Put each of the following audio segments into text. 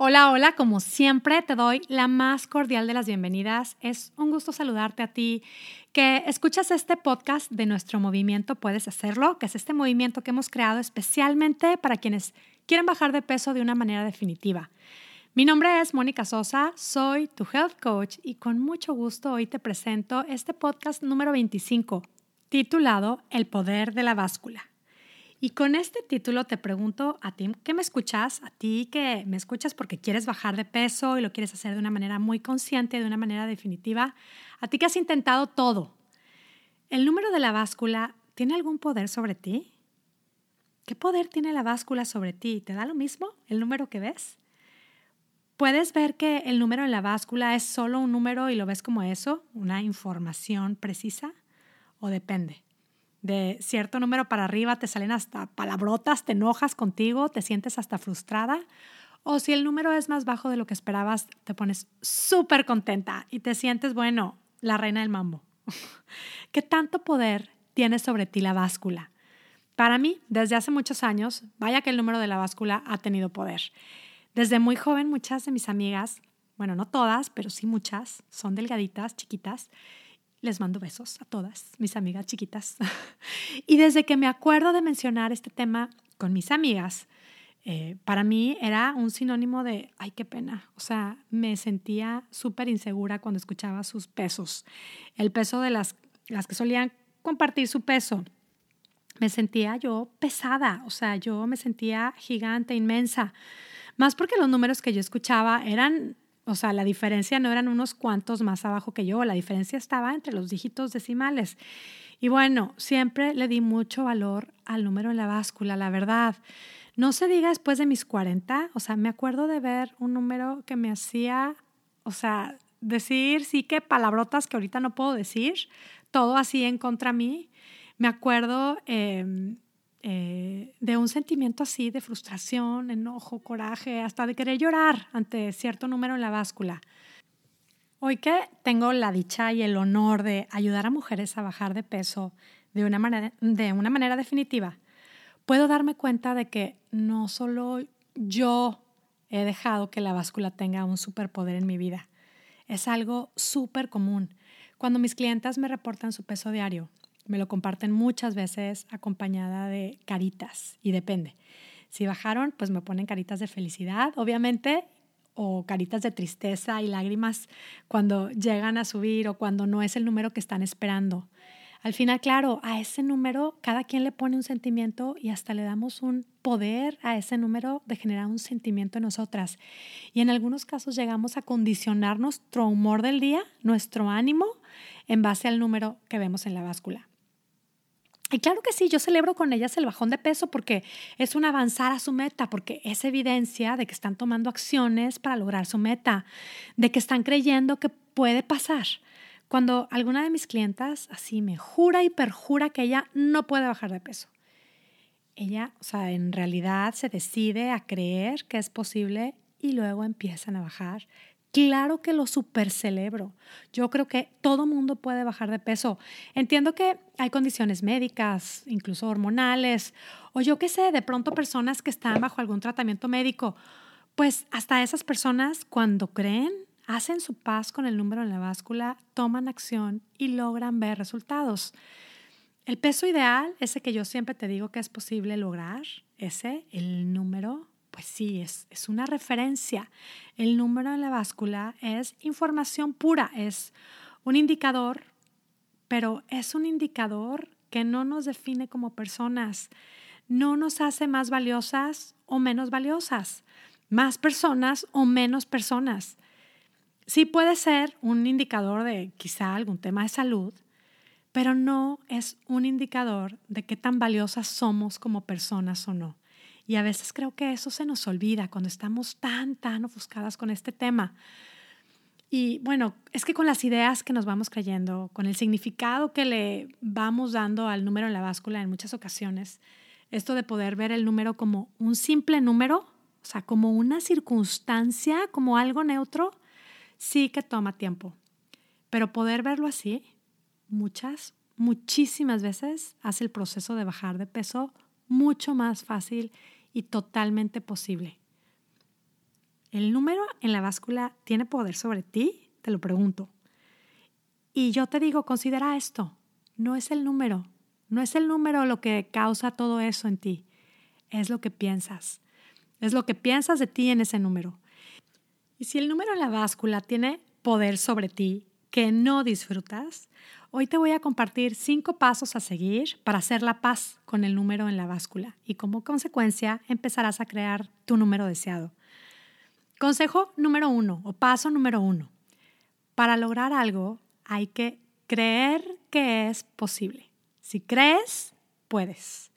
Hola, hola, como siempre te doy la más cordial de las bienvenidas. Es un gusto saludarte a ti que escuchas este podcast de nuestro movimiento Puedes Hacerlo, que es este movimiento que hemos creado especialmente para quienes quieren bajar de peso de una manera definitiva. Mi nombre es Mónica Sosa, soy tu health coach y con mucho gusto hoy te presento este podcast número 25, titulado El poder de la báscula. Y con este título te pregunto a ti que me escuchas, a ti que me escuchas porque quieres bajar de peso y lo quieres hacer de una manera muy consciente, de una manera definitiva, a ti que has intentado todo. ¿El número de la báscula tiene algún poder sobre ti? ¿Qué poder tiene la báscula sobre ti? ¿Te da lo mismo el número que ves? ¿Puedes ver que el número en la báscula es solo un número y lo ves como eso, una información precisa? ¿O depende? De cierto número para arriba te salen hasta palabrotas, te enojas contigo, te sientes hasta frustrada. O si el número es más bajo de lo que esperabas, te pones súper contenta y te sientes, bueno, la reina del mambo. ¿Qué tanto poder tiene sobre ti la báscula? Para mí, desde hace muchos años, vaya que el número de la báscula ha tenido poder. Desde muy joven, muchas de mis amigas, bueno, no todas, pero sí muchas, son delgaditas, chiquitas, les mando besos a todas mis amigas chiquitas. y desde que me acuerdo de mencionar este tema con mis amigas, eh, para mí era un sinónimo de, ay, qué pena. O sea, me sentía súper insegura cuando escuchaba sus pesos. El peso de las, las que solían compartir su peso. Me sentía yo pesada, o sea, yo me sentía gigante, inmensa. Más porque los números que yo escuchaba eran o sea, la diferencia no eran unos cuantos más abajo que yo, la diferencia estaba entre los dígitos decimales. Y bueno, siempre le di mucho valor al número en la báscula, la verdad. No se diga después de mis 40, o sea, me acuerdo de ver un número que me hacía, o sea, decir sí que palabrotas que ahorita no puedo decir, todo así en contra mí. Me acuerdo eh, eh, de un sentimiento así de frustración, enojo, coraje, hasta de querer llorar ante cierto número en la báscula. Hoy que tengo la dicha y el honor de ayudar a mujeres a bajar de peso de una manera, definitiva, puedo darme cuenta de que no solo yo he dejado que la báscula tenga un superpoder en mi vida, es algo súper común. Cuando mis clientas me reportan su peso diario, me lo comparten muchas veces acompañada de caritas y depende. Si bajaron, pues me ponen caritas de felicidad, obviamente, o caritas de tristeza y lágrimas cuando llegan a subir o cuando no es el número que están esperando. Al final, claro, a ese número cada quien le pone un sentimiento y hasta le damos un poder a ese número de generar un sentimiento en nosotras. Y en algunos casos llegamos a condicionar nuestro humor del día, nuestro ánimo, en base al número que vemos en la báscula. Y claro que sí, yo celebro con ellas el bajón de peso porque es un avanzar a su meta, porque es evidencia de que están tomando acciones para lograr su meta, de que están creyendo que puede pasar. Cuando alguna de mis clientas así me jura y perjura que ella no puede bajar de peso. Ella, o sea, en realidad se decide a creer que es posible y luego empiezan a bajar Claro que lo super celebro. Yo creo que todo mundo puede bajar de peso. Entiendo que hay condiciones médicas, incluso hormonales, o yo qué sé, de pronto personas que están bajo algún tratamiento médico. Pues hasta esas personas, cuando creen, hacen su paz con el número en la báscula, toman acción y logran ver resultados. El peso ideal, ese que yo siempre te digo que es posible lograr, ese, el número pues sí, es, es una referencia. El número en la báscula es información pura, es un indicador, pero es un indicador que no nos define como personas, no nos hace más valiosas o menos valiosas, más personas o menos personas. Sí puede ser un indicador de quizá algún tema de salud, pero no es un indicador de qué tan valiosas somos como personas o no. Y a veces creo que eso se nos olvida cuando estamos tan, tan ofuscadas con este tema. Y bueno, es que con las ideas que nos vamos creyendo, con el significado que le vamos dando al número en la báscula en muchas ocasiones, esto de poder ver el número como un simple número, o sea, como una circunstancia, como algo neutro, sí que toma tiempo. Pero poder verlo así, muchas, muchísimas veces hace el proceso de bajar de peso mucho más fácil y totalmente posible. ¿El número en la báscula tiene poder sobre ti? Te lo pregunto. Y yo te digo, considera esto. No es el número. No es el número lo que causa todo eso en ti. Es lo que piensas. Es lo que piensas de ti en ese número. Y si el número en la báscula tiene poder sobre ti que no disfrutas, hoy te voy a compartir cinco pasos a seguir para hacer la paz con el número en la báscula y como consecuencia empezarás a crear tu número deseado. Consejo número uno o paso número uno. Para lograr algo hay que creer que es posible. Si crees, puedes.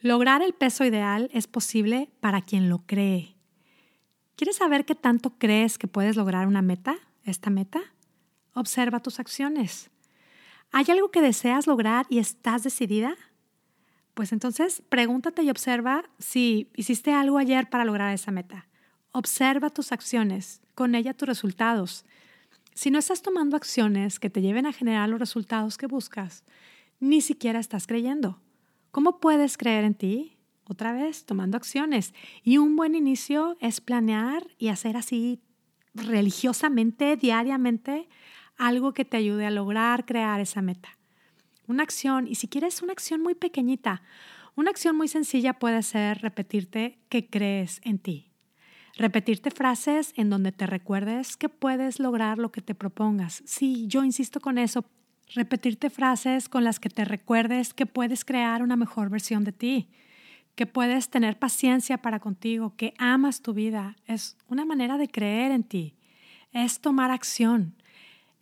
Lograr el peso ideal es posible para quien lo cree. ¿Quieres saber qué tanto crees que puedes lograr una meta, esta meta? Observa tus acciones. ¿Hay algo que deseas lograr y estás decidida? Pues entonces pregúntate y observa si hiciste algo ayer para lograr esa meta. Observa tus acciones, con ella tus resultados. Si no estás tomando acciones que te lleven a generar los resultados que buscas, ni siquiera estás creyendo. ¿Cómo puedes creer en ti? Otra vez, tomando acciones. Y un buen inicio es planear y hacer así religiosamente, diariamente, algo que te ayude a lograr crear esa meta. Una acción, y si quieres una acción muy pequeñita, una acción muy sencilla puede ser repetirte que crees en ti. Repetirte frases en donde te recuerdes que puedes lograr lo que te propongas. Sí, yo insisto con eso. Repetirte frases con las que te recuerdes que puedes crear una mejor versión de ti, que puedes tener paciencia para contigo, que amas tu vida. Es una manera de creer en ti. Es tomar acción.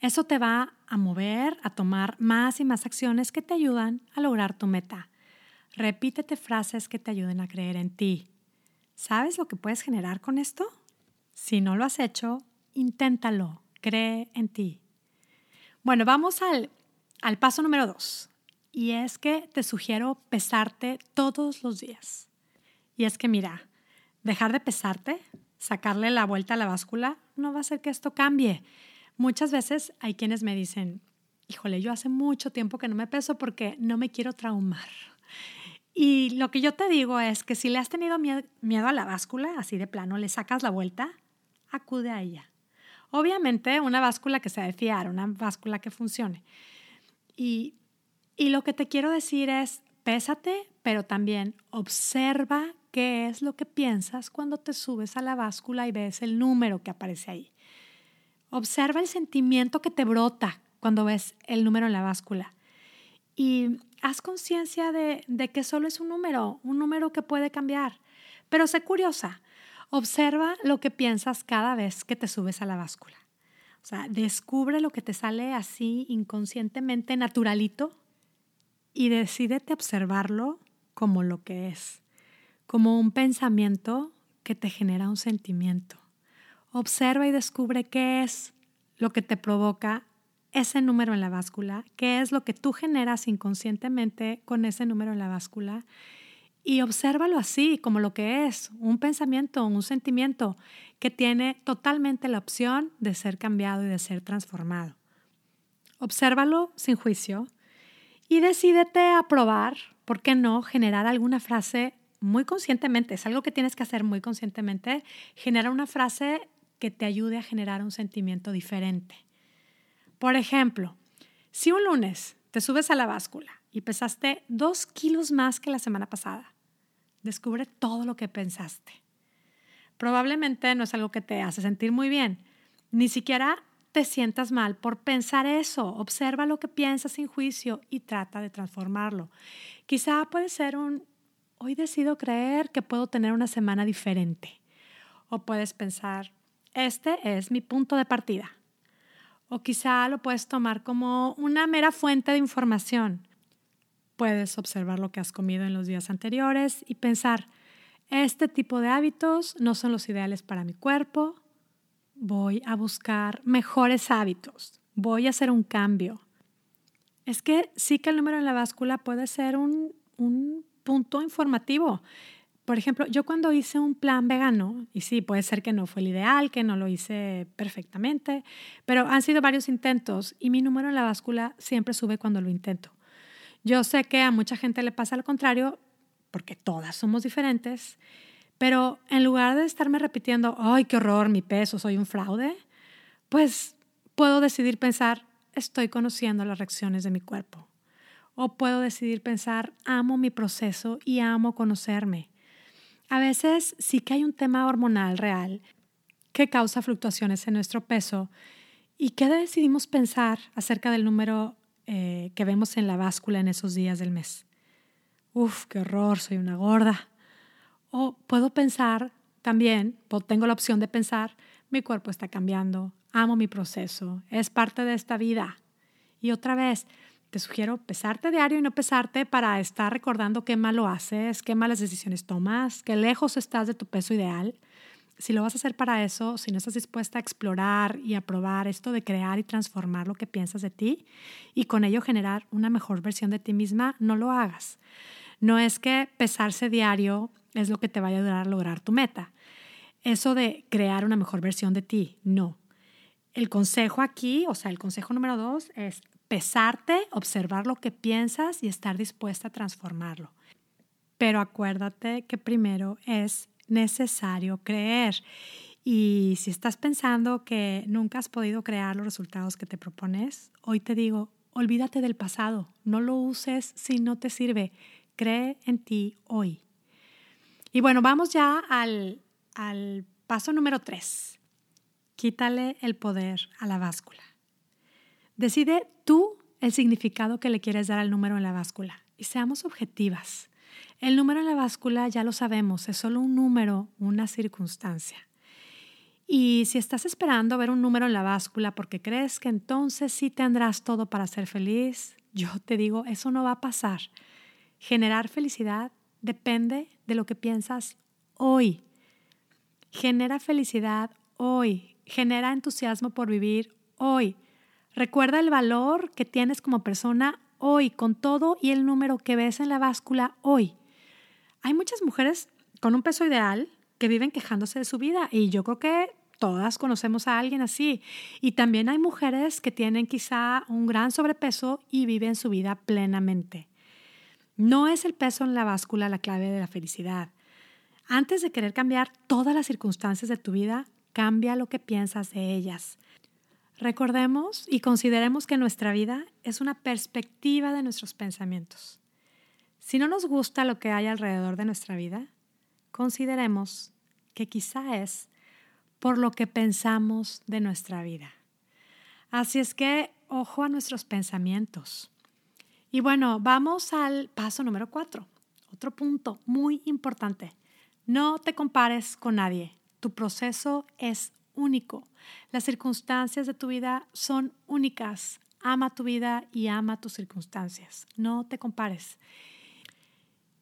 Eso te va a mover a tomar más y más acciones que te ayudan a lograr tu meta. Repítete frases que te ayuden a creer en ti. ¿Sabes lo que puedes generar con esto? Si no lo has hecho, inténtalo, cree en ti. Bueno, vamos al, al paso número dos. Y es que te sugiero pesarte todos los días. Y es que mira, dejar de pesarte, sacarle la vuelta a la báscula, no va a hacer que esto cambie. Muchas veces hay quienes me dicen, híjole, yo hace mucho tiempo que no me peso porque no me quiero traumar. Y lo que yo te digo es que si le has tenido miedo a la báscula, así de plano, le sacas la vuelta, acude a ella. Obviamente una báscula que sea de fiar, una báscula que funcione. Y, y lo que te quiero decir es, pésate, pero también observa qué es lo que piensas cuando te subes a la báscula y ves el número que aparece ahí. Observa el sentimiento que te brota cuando ves el número en la báscula. Y haz conciencia de, que solo es un número, un número que puede cambiar. Pero sé curiosa, observa lo que piensas cada vez que te subes a la báscula. O sea, descubre lo que te sale así inconscientemente, naturalito, y decídete observarlo como lo que es, como un pensamiento que te genera un sentimiento. Observa y descubre qué es lo que te provoca ese número en la báscula, qué es lo que tú generas inconscientemente con ese número en la báscula y obsérvalo así, como lo que es, un pensamiento, un sentimiento que tiene totalmente la opción de ser cambiado y de ser transformado. Obsérvalo sin juicio y decídete a probar, ¿por qué no?, generar alguna frase muy conscientemente, es algo que tienes que hacer muy conscientemente, genera una frase que te ayude a generar un sentimiento diferente. Por ejemplo, si un lunes te subes a la báscula y pesaste dos kilos más que la semana pasada, descubre todo lo que pensaste. Probablemente no es algo que te hace sentir muy bien, ni siquiera te sientas mal por pensar eso. Observa lo que piensas sin juicio y trata de transformarlo. Quizá puede ser un, hoy decido creer que puedo tener una semana diferente. O puedes pensar, este es mi punto de partida. O quizá lo puedes tomar como una mera fuente de información. Puedes observar lo que has comido en los días anteriores y pensar, este tipo de hábitos no son los ideales para mi cuerpo, voy a buscar mejores hábitos, voy a hacer un cambio. Es que sí que el número en la báscula puede ser un, un punto informativo. Por ejemplo, yo cuando hice un plan vegano, y sí, puede ser que no fue el ideal, que no lo hice perfectamente, pero han sido varios intentos y mi número en la báscula siempre sube cuando lo intento. Yo sé que a mucha gente le pasa lo contrario, porque todas somos diferentes, Pero en lugar de estarme repitiendo, ay, qué horror, mi peso, soy un fraude, pues puedo decidir pensar, estoy conociendo las reacciones de mi cuerpo. O puedo decidir pensar, amo mi proceso y amo conocerme. A veces sí que hay un tema hormonal real que causa fluctuaciones en nuestro peso. ¿Y qué decidimos pensar acerca del número eh, que vemos en la báscula en esos días del mes? Uf, qué horror, soy una gorda. O puedo pensar también, tengo la opción de pensar, mi cuerpo está cambiando, amo mi proceso, es parte de esta vida. Y otra vez, te sugiero pesarte diario y no pesarte para estar recordando qué malo haces, qué malas decisiones tomas, qué lejos estás de tu peso ideal. Si lo vas a hacer para eso, si no estás dispuesta a explorar y a probar esto de crear y transformar lo que piensas de ti y con ello generar una mejor versión de ti misma, no lo hagas. No es que pesarse diario es lo que te vaya a ayudar a lograr tu meta. Eso de crear una mejor versión de ti, no. El consejo aquí, o sea, el consejo número dos es pesarte, observar lo que piensas y estar dispuesta a transformarlo. Pero acuérdate que primero es necesario creer. Y si estás pensando que nunca has podido crear los resultados que te propones, hoy te digo, olvídate del pasado, no lo uses si no te sirve, cree en ti hoy. Y bueno, vamos ya al, al paso número tres. Quítale el poder a la báscula. Decide tú el significado que le quieres dar al número en la báscula y seamos objetivas. El número en la báscula ya lo sabemos, es solo un número, una circunstancia. Y si estás esperando ver un número en la báscula porque crees que entonces sí tendrás todo para ser feliz, yo te digo, eso no va a pasar. Generar felicidad depende de lo que piensas hoy. Genera felicidad hoy. Genera entusiasmo por vivir hoy. Recuerda el valor que tienes como persona hoy, con todo y el número que ves en la báscula hoy. Hay muchas mujeres con un peso ideal que viven quejándose de su vida y yo creo que todas conocemos a alguien así. Y también hay mujeres que tienen quizá un gran sobrepeso y viven su vida plenamente. No es el peso en la báscula la clave de la felicidad. Antes de querer cambiar todas las circunstancias de tu vida, cambia lo que piensas de ellas. Recordemos y consideremos que nuestra vida es una perspectiva de nuestros pensamientos. Si no nos gusta lo que hay alrededor de nuestra vida, consideremos que quizá es por lo que pensamos de nuestra vida. Así es que ojo a nuestros pensamientos. Y bueno, vamos al paso número cuatro. Otro punto muy importante. No te compares con nadie. Tu proceso es único. Las circunstancias de tu vida son únicas. Ama tu vida y ama tus circunstancias. No te compares.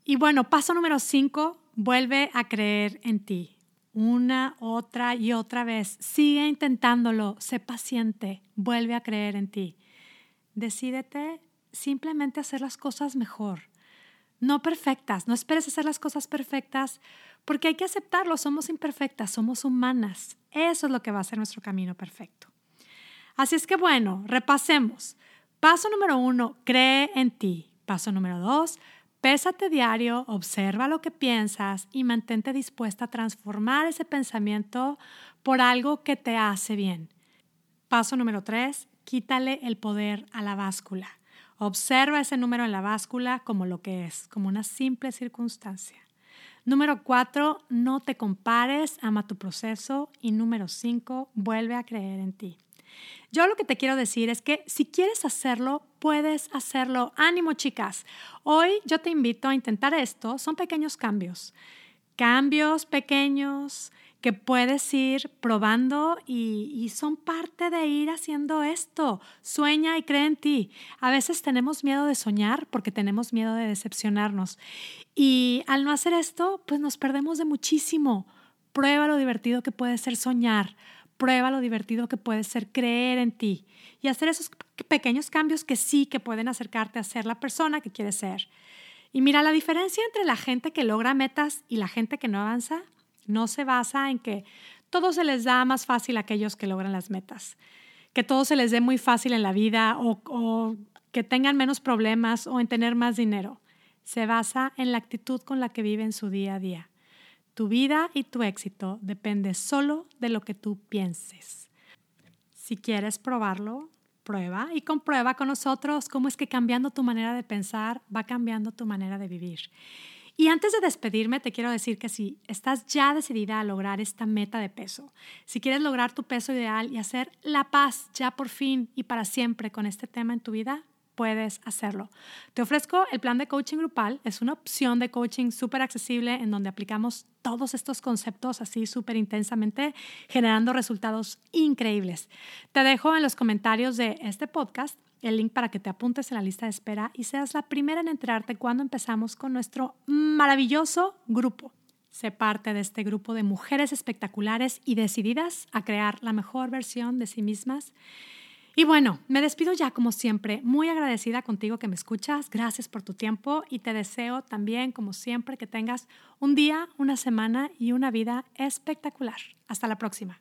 Y bueno, paso número cinco, vuelve a creer en ti. Una, otra y otra vez. Sigue intentándolo. Sé paciente. Vuelve a creer en ti. Decídete simplemente hacer las cosas mejor. No perfectas. No esperes hacer las cosas perfectas porque hay que aceptarlo, somos imperfectas, somos humanas. Eso es lo que va a ser nuestro camino perfecto. Así es que bueno, repasemos. Paso número uno, cree en ti. Paso número dos, pésate diario, observa lo que piensas y mantente dispuesta a transformar ese pensamiento por algo que te hace bien. Paso número tres, quítale el poder a la báscula. Observa ese número en la báscula como lo que es, como una simple circunstancia. Número cuatro, no te compares, ama tu proceso. Y número cinco, vuelve a creer en ti. Yo lo que te quiero decir es que si quieres hacerlo, puedes hacerlo. Ánimo, chicas. Hoy yo te invito a intentar esto. Son pequeños cambios. Cambios pequeños que puedes ir probando y, son parte de ir haciendo esto. Sueña y cree en ti. A veces tenemos miedo de soñar porque tenemos miedo de decepcionarnos. Y al no hacer esto, pues nos perdemos de muchísimo. Prueba lo divertido que puede ser soñar. Prueba lo divertido que puede ser creer en ti y hacer esos pequeños cambios que sí que pueden acercarte a ser la persona que quieres ser. Y mira, la diferencia entre la gente que logra metas y la gente que no avanza no se basa en que todo se les da más fácil a aquellos que logran las metas, que todo se les dé muy fácil en la vida o, que tengan menos problemas o en tener más dinero. Se basa en la actitud con la que viven su día a día. Tu vida y tu éxito depende solo de lo que tú pienses. Si quieres probarlo, prueba y comprueba con nosotros cómo es que cambiando tu manera de pensar va cambiando tu manera de vivir. Y antes de despedirme, te quiero decir que si estás ya decidida a lograr esta meta de peso, si quieres lograr tu peso ideal y hacer la paz ya por fin y para siempre con este tema en tu vida, puedes hacerlo. Te ofrezco el plan de coaching grupal. Es una opción de coaching súper accesible en donde aplicamos todos estos conceptos así súper intensamente, generando resultados increíbles. Te dejo en los comentarios de este podcast el link para que te apuntes en la lista de espera y seas la primera en enterarte cuando empezamos con nuestro maravilloso grupo. Sé parte de este grupo de mujeres espectaculares y decididas a crear la mejor versión de sí mismas y bueno, me despido ya como siempre, muy agradecida contigo que me escuchas, gracias por tu tiempo y te deseo también como siempre que tengas un día, una semana y una vida espectacular. Hasta la próxima.